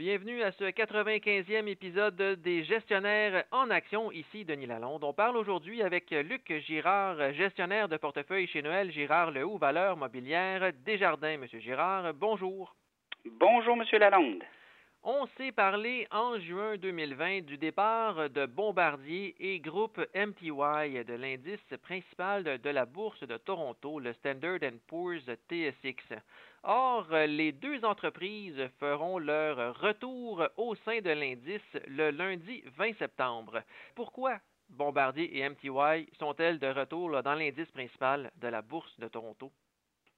Bienvenue à ce 95e épisode des gestionnaires en action. Ici Denis Lalonde. On parle aujourd'hui avec Luc Girard, gestionnaire de portefeuille chez Noël Girard Le Haut Valeur Mobilière Desjardins. Monsieur Girard, bonjour. Bonjour, Monsieur Lalonde. On s'est parlé en juin 2020 du départ de Bombardier et groupe MTY de l'indice principal de, la bourse de Toronto, le Standard Poor's TSX. Or, les deux entreprises feront leur retour au sein de l'indice le lundi 20 septembre. Pourquoi Bombardier et MTY sont-elles de retour dans l'indice principal de la bourse de Toronto?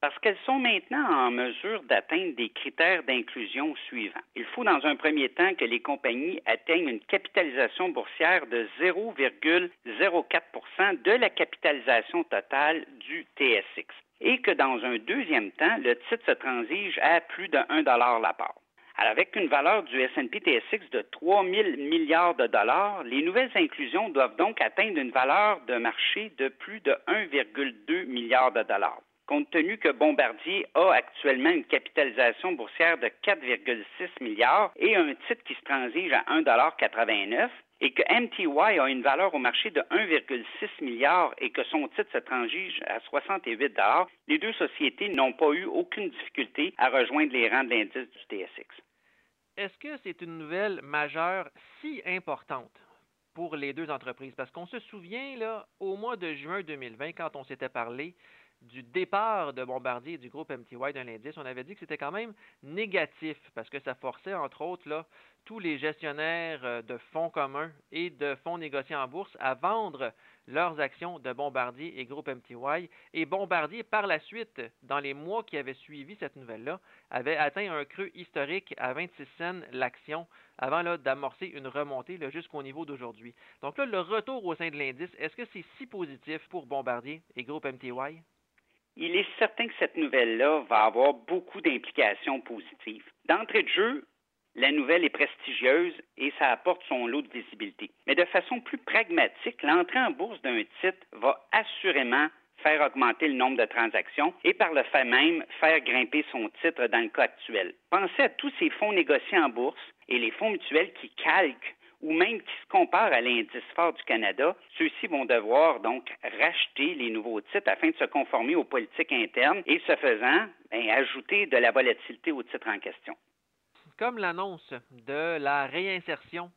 Parce qu'elles sont maintenant en mesure d'atteindre des critères d'inclusion suivants. Il faut dans un premier temps que les compagnies atteignent une capitalisation boursière de 0,04% de la capitalisation totale du TSX et que dans un deuxième temps, le titre se transige à plus de 1 la part. Avec une valeur du S&P TSX de 3 000 milliards de dollars, les nouvelles inclusions doivent donc atteindre une valeur de marché de plus de 1,2 milliard de dollars compte tenu que Bombardier a actuellement une capitalisation boursière de 4,6 milliards et un titre qui se transige à 1,89 et que MTY a une valeur au marché de 1,6 milliard et que son titre se transige à 68 les deux sociétés n'ont pas eu aucune difficulté à rejoindre les rangs de l'indice du TSX. Est-ce que c'est une nouvelle majeure si importante pour les deux entreprises? Parce qu'on se souvient, là, au mois de juin 2020, quand on s'était parlé, du départ de Bombardier et du groupe MTY d'un l'indice, on avait dit que c'était quand même négatif parce que ça forçait, entre autres, tous les gestionnaires euh, de fonds communs et de fonds négociés en bourse à vendre leurs actions de Bombardier et groupe MTY. Et Bombardier, par la suite, dans les mois qui avaient suivi cette nouvelle-là, avait atteint un creux historique à 26 cents l'action avant d'amorcer une remontée jusqu'au niveau d'aujourd'hui. Donc là, le retour au sein de l'indice, est-ce que c'est si positif pour Bombardier et groupe MTY? Il est certain que cette nouvelle-là va avoir beaucoup d'implications positives. D'entrée de jeu, la nouvelle est prestigieuse et ça apporte son lot de visibilité. Mais de façon plus pragmatique, l'entrée en bourse d'un titre va assurément faire augmenter le nombre de transactions et par le fait même faire grimper son titre dans le cas actuel. Pensez à tous ces fonds négociés en bourse et les fonds mutuels qui calquent ou même qui se comparent à l'indice fort du Canada, ceux-ci vont devoir donc racheter les nouveaux titres afin de se conformer aux politiques internes et, ce faisant, ben, ajouter de la volatilité aux titres en question. Comme l'annonce de la réinsertion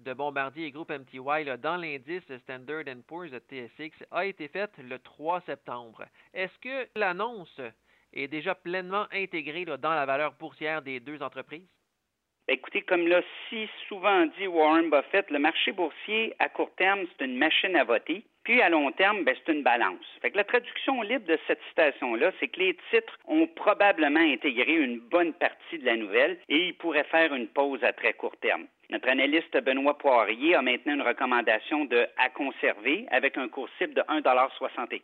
de Bombardier et Groupe MTY dans l'indice Standard Poor's TSX a été faite le 3 septembre. Est-ce que l'annonce est déjà pleinement intégrée dans la valeur boursière des deux entreprises? Ben, écoutez, comme l'a si souvent dit Warren Buffett, le marché boursier, à court terme, c'est une machine à voter. Puis à long terme, ben, c'est une balance. Fait la traduction libre de cette citation-là, c'est que les titres ont probablement intégré une bonne partie de la nouvelle et ils pourraient faire une pause à très court terme. Notre analyste Benoît Poirier a maintenant une recommandation de à conserver avec un cours cible de 1,75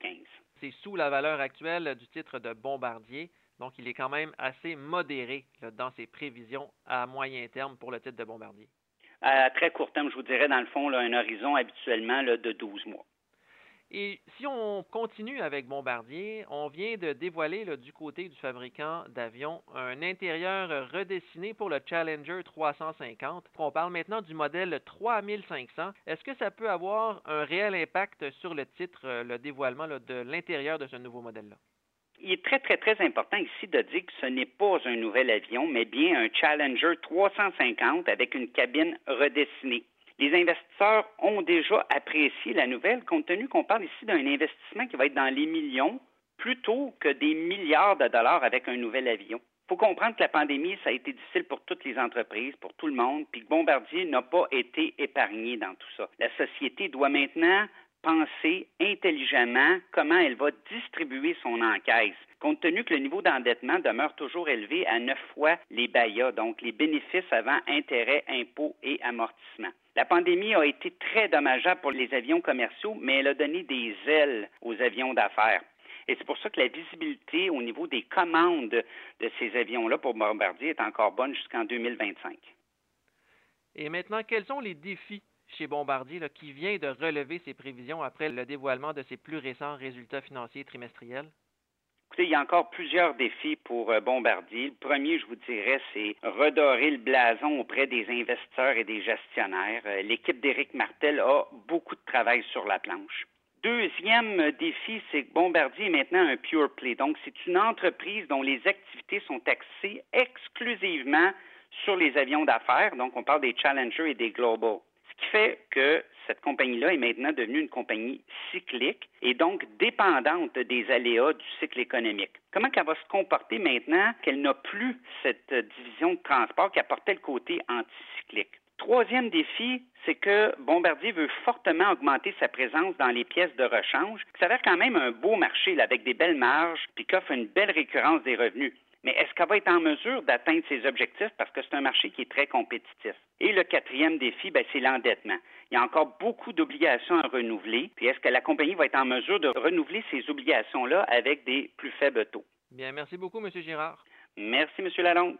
C'est sous la valeur actuelle du titre de Bombardier. Donc, il est quand même assez modéré dans ses prévisions à moyen terme pour le titre de Bombardier. À très court terme, je vous dirais, dans le fond, un horizon habituellement de 12 mois. Et si on continue avec Bombardier, on vient de dévoiler du côté du fabricant d'avions un intérieur redessiné pour le Challenger 350. On parle maintenant du modèle 3500. Est-ce que ça peut avoir un réel impact sur le titre, le dévoilement de l'intérieur de ce nouveau modèle-là? Il est très, très, très important ici de dire que ce n'est pas un nouvel avion, mais bien un Challenger 350 avec une cabine redessinée. Les investisseurs ont déjà apprécié la nouvelle, compte tenu qu'on parle ici d'un investissement qui va être dans les millions plutôt que des milliards de dollars avec un nouvel avion. Il faut comprendre que la pandémie, ça a été difficile pour toutes les entreprises, pour tout le monde, puis que Bombardier n'a pas été épargné dans tout ça. La société doit maintenant penser intelligemment comment elle va distribuer son encaisse, compte tenu que le niveau d'endettement demeure toujours élevé à neuf fois les BAYA, donc les bénéfices avant intérêts, impôts et amortissements. La pandémie a été très dommageable pour les avions commerciaux, mais elle a donné des ailes aux avions d'affaires. Et c'est pour ça que la visibilité au niveau des commandes de ces avions-là pour Bombardier est encore bonne jusqu'en 2025. Et maintenant, quels sont les défis chez Bombardier qui vient de relever ses prévisions après le dévoilement de ses plus récents résultats financiers trimestriels? il y a encore plusieurs défis pour euh, Bombardier. Le premier, je vous dirais, c'est redorer le blason auprès des investisseurs et des gestionnaires. Euh, l'équipe d'Éric Martel a beaucoup de travail sur la planche. Deuxième défi, c'est que Bombardier est maintenant un pure play. Donc, c'est une entreprise dont les activités sont axées exclusivement sur les avions d'affaires. Donc, on parle des Challenger et des Global. Que cette compagnie-là est maintenant devenue une compagnie cyclique et donc dépendante des aléas du cycle économique. Comment elle va se comporter maintenant qu'elle n'a plus cette division de transport qui apportait le côté anticyclique? Troisième défi, c'est que Bombardier veut fortement augmenter sa présence dans les pièces de rechange, qui s'avère quand même un beau marché avec des belles marges, puis qui offre une belle récurrence des revenus. Mais est-ce qu'elle va être en mesure d'atteindre ses objectifs parce que c'est un marché qui est très compétitif? Et le quatrième défi, ben, c'est l'endettement. Il y a encore beaucoup d'obligations à renouveler. Puis est-ce que la compagnie va être en mesure de renouveler ces obligations-là avec des plus faibles taux? Bien, merci beaucoup, M. Girard. Merci, M. Lalonde.